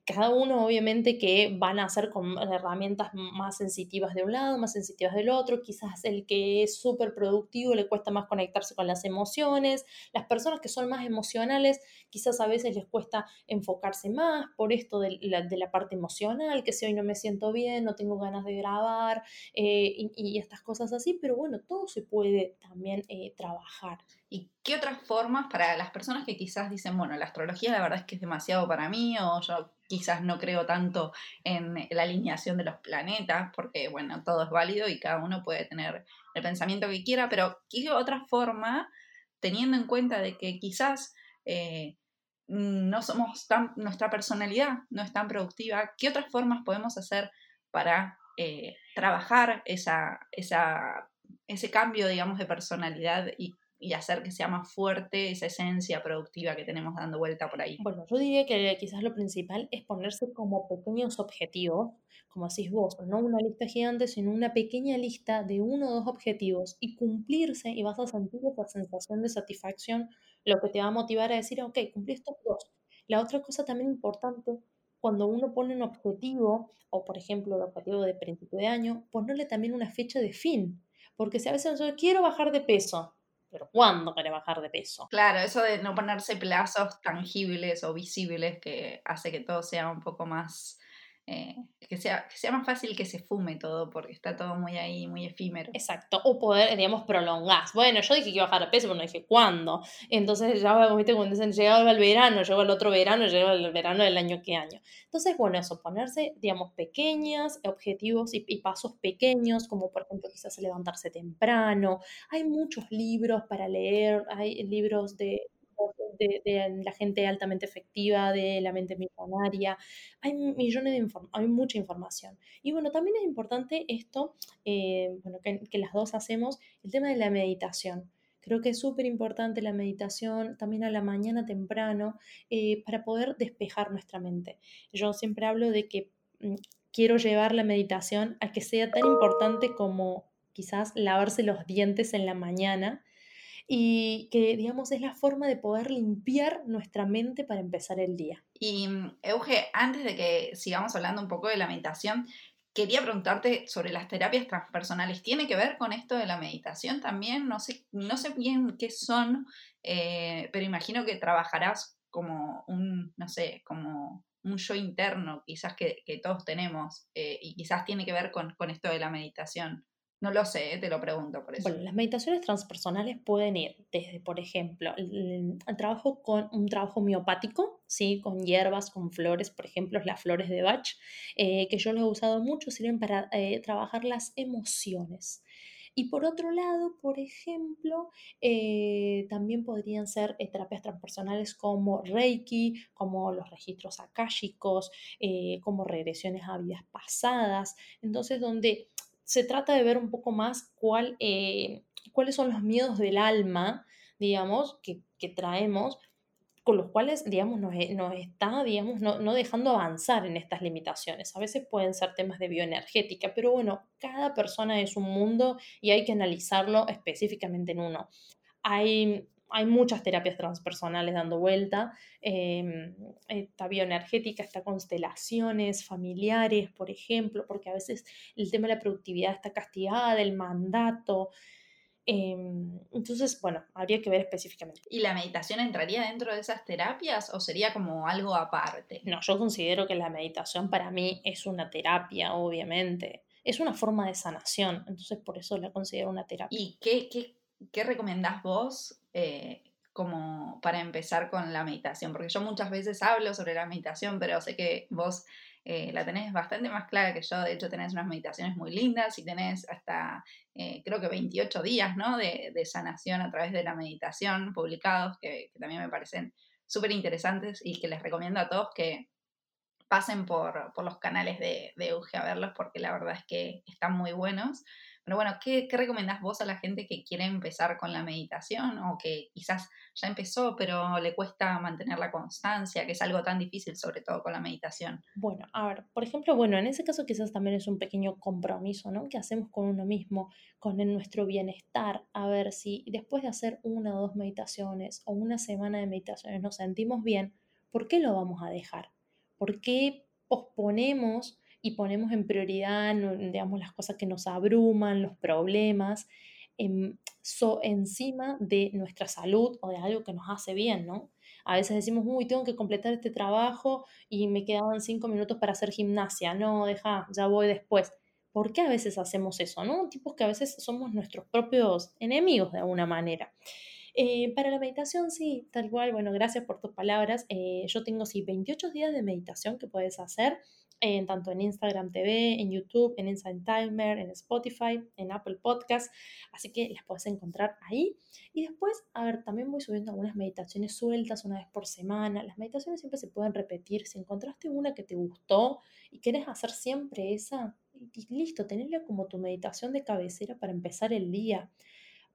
cada uno obviamente que van a hacer con herramientas más sensitivas de un lado, más sensitivas del otro, quizás el que es súper productivo le cuesta más conectarse con las emociones, las personas que son más emocionales quizás a veces les cuesta enfocarse más por esto de la, parte emocional, que si hoy no me siento bien, no tengo ganas de grabar eh, y, estas cosas así, pero bueno, todo se puede también eh, trabajar. ¿Y qué otras formas para las personas que quizás dicen, bueno, la astrología la verdad es que es demasiado para mí o yo quizás no creo tanto en la alineación de los planetas, porque bueno, todo es válido y cada uno puede tener el pensamiento que quiera, pero ¿qué otra forma, teniendo en cuenta de que quizás eh, no somos tan, nuestra personalidad no es tan productiva, ¿qué otras formas podemos hacer para eh, trabajar esa, esa, ese cambio, digamos, de personalidad y y hacer que sea más fuerte esa esencia productiva que tenemos dando vuelta por ahí. Bueno, yo diría que quizás lo principal es ponerse como pequeños objetivos, como decís vos, no una lista gigante, sino una pequeña lista de uno o dos objetivos y cumplirse y vas a sentir esa sensación de satisfacción, lo que te va a motivar a decir, ok, cumplí estos dos. La otra cosa también importante cuando uno pone un objetivo, o por ejemplo el objetivo de principio de año, ponerle también una fecha de fin. Porque si a veces yo quiero bajar de peso, pero ¿cuándo quiere bajar de peso? Claro, eso de no ponerse plazos tangibles o visibles que hace que todo sea un poco más eh, que, sea, que sea más fácil que se fume todo, porque está todo muy ahí, muy efímero. Exacto, o poder, digamos, prolongar. Bueno, yo dije que iba a bajar de peso, pero no dije cuándo. Entonces, ya, viste, cuando dicen, llegaba el verano, llegó el otro verano, llegó el verano del año que año. Entonces, bueno, eso, ponerse, digamos, pequeños objetivos y, y pasos pequeños, como por ejemplo, quizás levantarse temprano. Hay muchos libros para leer, hay libros de de, la gente altamente efectiva, de la mente millonaria. Hay millones de hay mucha información. Y bueno, también es importante esto, eh, bueno, que, las dos hacemos, el tema de la meditación. Creo que es súper importante la meditación también a la mañana temprano eh, para poder despejar nuestra mente. Yo siempre hablo de que mm, quiero llevar la meditación a que sea tan importante como quizás lavarse los dientes en la mañana y que, digamos, es la forma de poder limpiar nuestra mente para empezar el día. Y, mm, Euge, antes de que sigamos hablando un poco de la meditación, quería preguntarte sobre las terapias transpersonales. ¿Tiene que ver con esto de la meditación también? No sé, no sé bien qué son, eh, pero imagino que trabajarás como un, no sé, como un yo interno, quizás que, todos tenemos, eh, y quizás tiene que ver con, con esto de la meditación. No lo sé, te lo pregunto por eso. Bueno, las meditaciones transpersonales pueden ir desde, por ejemplo, el, trabajo con un trabajo miopático, ¿sí? con hierbas, con flores, por ejemplo, las flores de Bach, eh, que yo lo he usado mucho, sirven para eh, trabajar las emociones. Y por otro lado, por ejemplo, eh, también podrían ser terapias transpersonales como Reiki, como los registros akáshicos, como regresiones a vidas pasadas. Entonces, donde se trata de ver un poco más cuál, cuáles son los miedos del alma, digamos, que, que traemos con los cuales, digamos, nos, e, está, digamos, no, no, dejando avanzar en estas limitaciones. A veces pueden ser temas de bioenergética, pero bueno, cada persona es un mundo y hay que analizarlo específicamente en uno. Hay, hay muchas terapias transpersonales dando vuelta, eh, esta bioenergética, está constelaciones familiares, por ejemplo, porque a veces el tema de la productividad está castigada, el mandato, Em, entonces, bueno, habría que ver específicamente. ¿Y la meditación entraría dentro de esas terapias o sería como algo aparte? No, yo considero que la meditación para mí es una terapia, obviamente. Es una forma de sanación, entonces por eso la considero una terapia. ¿Y qué, qué, qué recomendás vos eh, como para empezar con la meditación? Porque yo muchas veces hablo sobre la meditación, pero sé que vos eh, la tenés bastante más clara que yo, de hecho tenés unas meditaciones muy lindas y tenés hasta eh, creo que 28 días ¿no? de, sanación a través de la meditación publicados que, también me parecen súper interesantes y que les recomiendo a todos que pasen por, los canales de, de Euge a verlos porque la verdad es que están muy buenos. Pero bueno, ¿qué, ¿qué, recomendás vos a la gente que quiere empezar con la meditación o que quizás ya empezó pero le cuesta mantener la constancia, que es algo tan difícil sobre todo con la meditación? Bueno, a ver, por ejemplo, bueno, en ese caso quizás también es un pequeño compromiso, ¿no? Que hacemos con uno mismo, con nuestro bienestar, a ver si después de hacer una o dos meditaciones o una semana de meditaciones nos sentimos bien, ¿por qué lo vamos a dejar? ¿Por qué posponemos y ponemos en prioridad, digamos, las cosas que nos abruman, los problemas, encima de nuestra salud o de algo que nos hace bien, ¿no? A veces decimos, uy, tengo que completar este trabajo y me quedaban cinco minutos para hacer gimnasia. No, deja, ya voy después. ¿Por qué a veces hacemos eso, no? Tipos que a veces somos nuestros propios enemigos de alguna manera. Eh, para la meditación, sí, tal cual, bueno, gracias por tus palabras. Eh, yo tengo, sí, 28 días de meditación que puedes hacer en, tanto en Instagram TV, en YouTube, en Inside Timer, en Spotify, en Apple Podcast, así que las puedes encontrar ahí. Y después, a ver, también voy subiendo algunas meditaciones sueltas una vez por semana. Las meditaciones siempre se pueden repetir. Si encontraste una que te gustó y quieres hacer siempre esa, listo, tenerla como tu meditación de cabecera para empezar el día.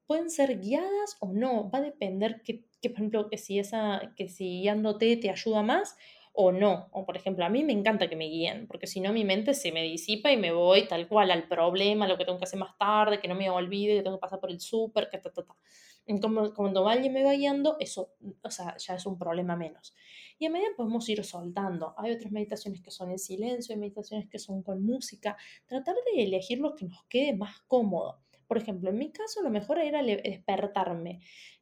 Pueden ser guiadas o no, va a depender que, que por ejemplo, que si esa, que si guiándote te ayuda más o no. O por ejemplo, a mí me encanta que me guíen, porque si no mi mente se me disipa y me voy tal cual al problema, lo que tengo que hacer más tarde, que no me olvide, que tengo que pasar por el súper, que ta, ta, ta. Como, cuando alguien me va guiando, eso, o sea, ya es un problema menos. Y a medida podemos ir soltando. Hay otras meditaciones que son en silencio, hay meditaciones que son con música. Tratar de elegir lo que nos quede más cómodo. Por ejemplo, en mi caso, lo mejor era despertarme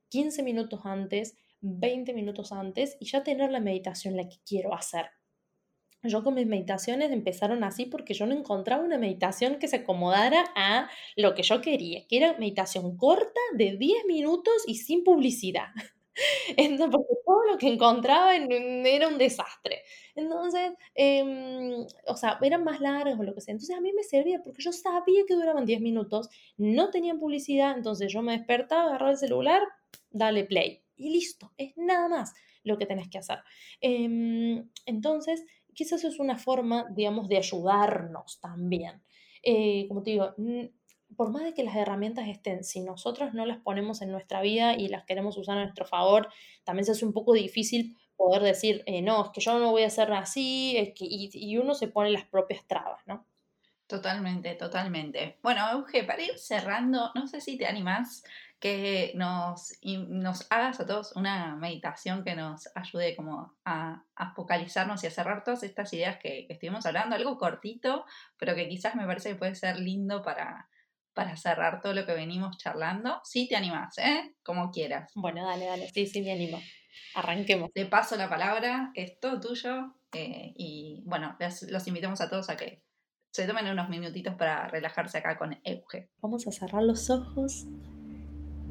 15 minutos antes, 20 minutos antes y ya tener la meditación la que quiero hacer. Yo con mis meditaciones empezaron así porque yo no encontraba una meditación que se acomodara a lo que yo quería, que era meditación corta de 10 minutos y sin publicidad. Entonces, porque todo lo que encontraba era un desastre. Entonces, em, o sea, eran más largos o lo que sea. Entonces, a mí me servía porque yo sabía que duraban 10 minutos, no tenían publicidad, entonces yo me despertaba, agarraba el celular, dale play y listo, es nada más lo que tenés que hacer. Em, entonces, quizás es una forma, digamos, de ayudarnos también. Eh, como te digo, por más de que las herramientas estén, si nosotros no las ponemos en nuestra vida y las queremos usar a nuestro favor, también se hace un poco difícil poder decir, eh, no, es que yo no voy a hacer así, es que, y, y, uno se pone las propias trabas, ¿no? Totalmente, totalmente. Bueno, Euge, para ir cerrando, no sé si te animás que nos, nos hagas a todos una meditación que nos ayude como a, focalizarnos y a cerrar todas estas ideas que, estuvimos hablando, algo cortito, pero que quizás me parece que puede ser lindo para, para cerrar todo lo que venimos charlando. Sí te animás, ¿eh? Como quieras. Bueno, dale, dale, sí, sí me animo. Arranquemos. Te paso la palabra, es todo tuyo eh, y bueno, los invitamos a todos a que se tomen unos minutitos para relajarse acá con Euge. Vamos a cerrar los ojos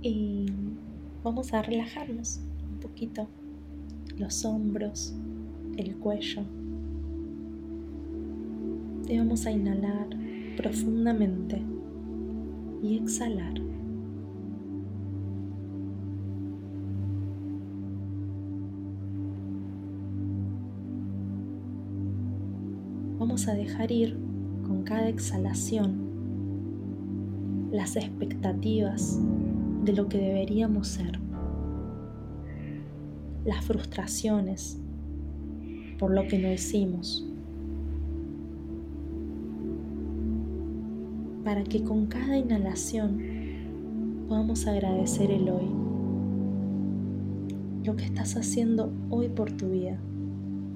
y vamos a relajarnos un poquito los hombros, el cuello. Y vamos a inhalar profundamente y exhalar. Vamos a dejar ir con cada exhalación las expectativas de lo que deberíamos ser, las frustraciones por lo que no hicimos, para que con cada inhalación podamos agradecer el hoy, lo que estás haciendo hoy por tu vida,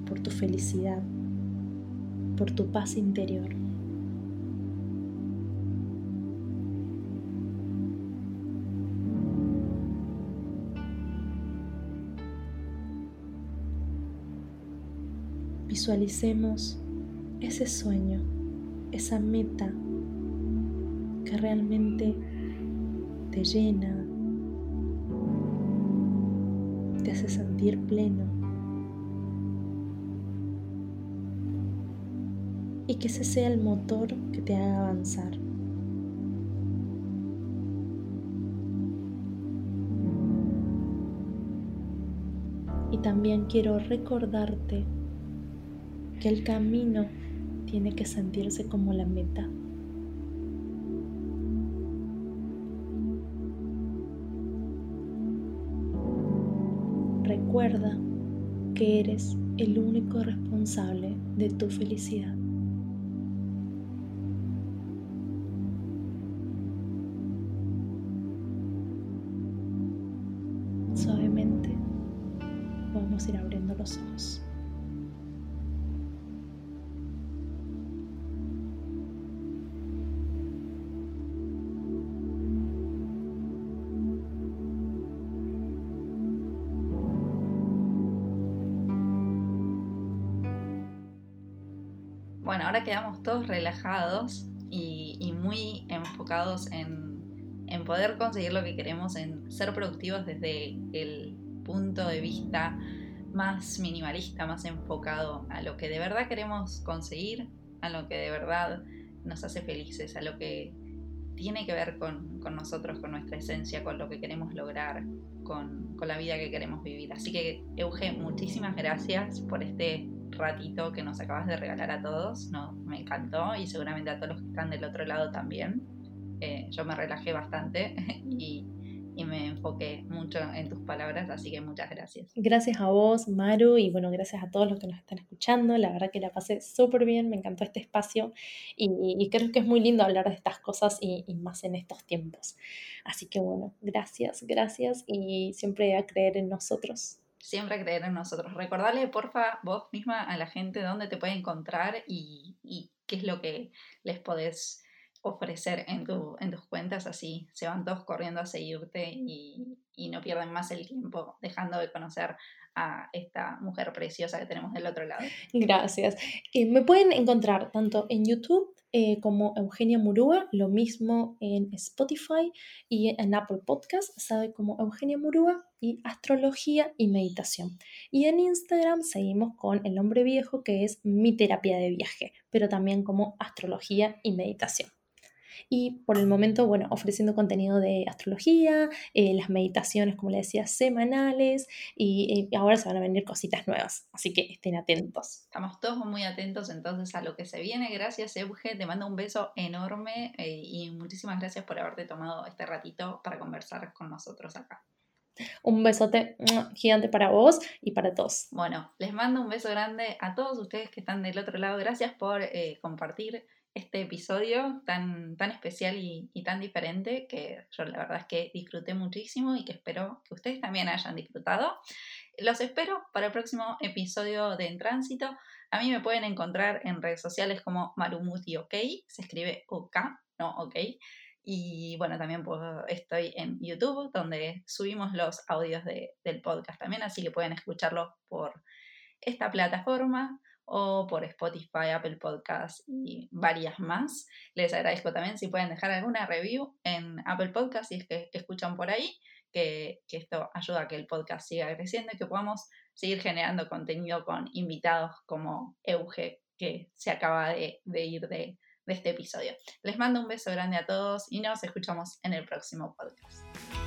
por tu felicidad, por tu paz interior. Visualicemos ese sueño, esa meta que realmente te llena, te hace sentir pleno y que ese sea el motor que te haga avanzar. Y también quiero recordarte el camino tiene que sentirse como la meta. Recuerda que eres el único responsable de tu felicidad. Bueno, ahora quedamos todos relajados y, muy enfocados en, en, poder conseguir lo que queremos, en ser productivos desde el punto de vista más minimalista, más enfocado a lo que de verdad queremos conseguir, a lo que de verdad nos hace felices, a lo que tiene que ver con, con nosotros, con nuestra esencia, con lo que queremos lograr, con, con la vida que queremos vivir. Así que, Euge, muchísimas gracias por este ratito que nos acabas de regalar a todos. No, me encantó y seguramente a todos los que están del otro lado también. Eh, yo me relajé bastante y, y me enfoqué mucho en tus palabras, así que muchas gracias. Gracias a vos, Maru, y bueno, gracias a todos los que nos están escuchando. La verdad que la pasé súper bien, me encantó este espacio y, creo que es muy lindo hablar de estas cosas y, y, más en estos tiempos. Así que bueno, gracias, gracias y siempre a creer en nosotros siempre creer en nosotros. Recordarle, porfa, vos misma a la gente dónde te puede encontrar y, qué es lo que les podés ofrecer en, tu, en tus cuentas, así se van todos corriendo a seguirte y, y no pierden más el tiempo dejando de conocer a esta mujer preciosa que tenemos del otro lado. Gracias. Eh, me pueden encontrar tanto en YouTube eh, como Eugenia Murúa, lo mismo en Spotify y en Apple Podcast, sabe como Eugenia Murúa y Astrología y Meditación. Y en Instagram seguimos con el nombre viejo que es Mi Terapia de Viaje, pero también como Astrología y Meditación y por el momento, bueno, ofreciendo contenido de astrología, eh, las meditaciones, como les decía, semanales y, ahora se van a venir cositas nuevas, así que estén atentos. Estamos todos muy atentos entonces a lo que se viene. Gracias, Euge, te mando un beso enorme eh, y muchísimas gracias por haberte tomado este ratito para conversar con nosotros acá. Un besote gigante para vos y para todos. Bueno, les mando un beso grande a todos ustedes que están del otro lado. Gracias por eh, compartir este episodio tan, tan especial y, tan diferente que yo la verdad es que disfruté muchísimo y que espero que ustedes también hayan disfrutado. Los espero para el próximo episodio de En Tránsito. A mí me pueden encontrar en redes sociales como Marumuti OK, se escribe OK, no OK. Y bueno, también estoy en YouTube, donde subimos los audios del podcast también, así que pueden escucharlo por esta plataforma o por Spotify, Apple Podcasts y varias más. Les agradezco también si pueden dejar alguna review en Apple Podcasts si es que escuchan por ahí, que, esto ayuda a que el podcast siga creciendo y que podamos seguir generando contenido con invitados como Euge, que se acaba de, ir de, de este episodio. Les mando un beso grande a todos y nos escuchamos en el próximo podcast.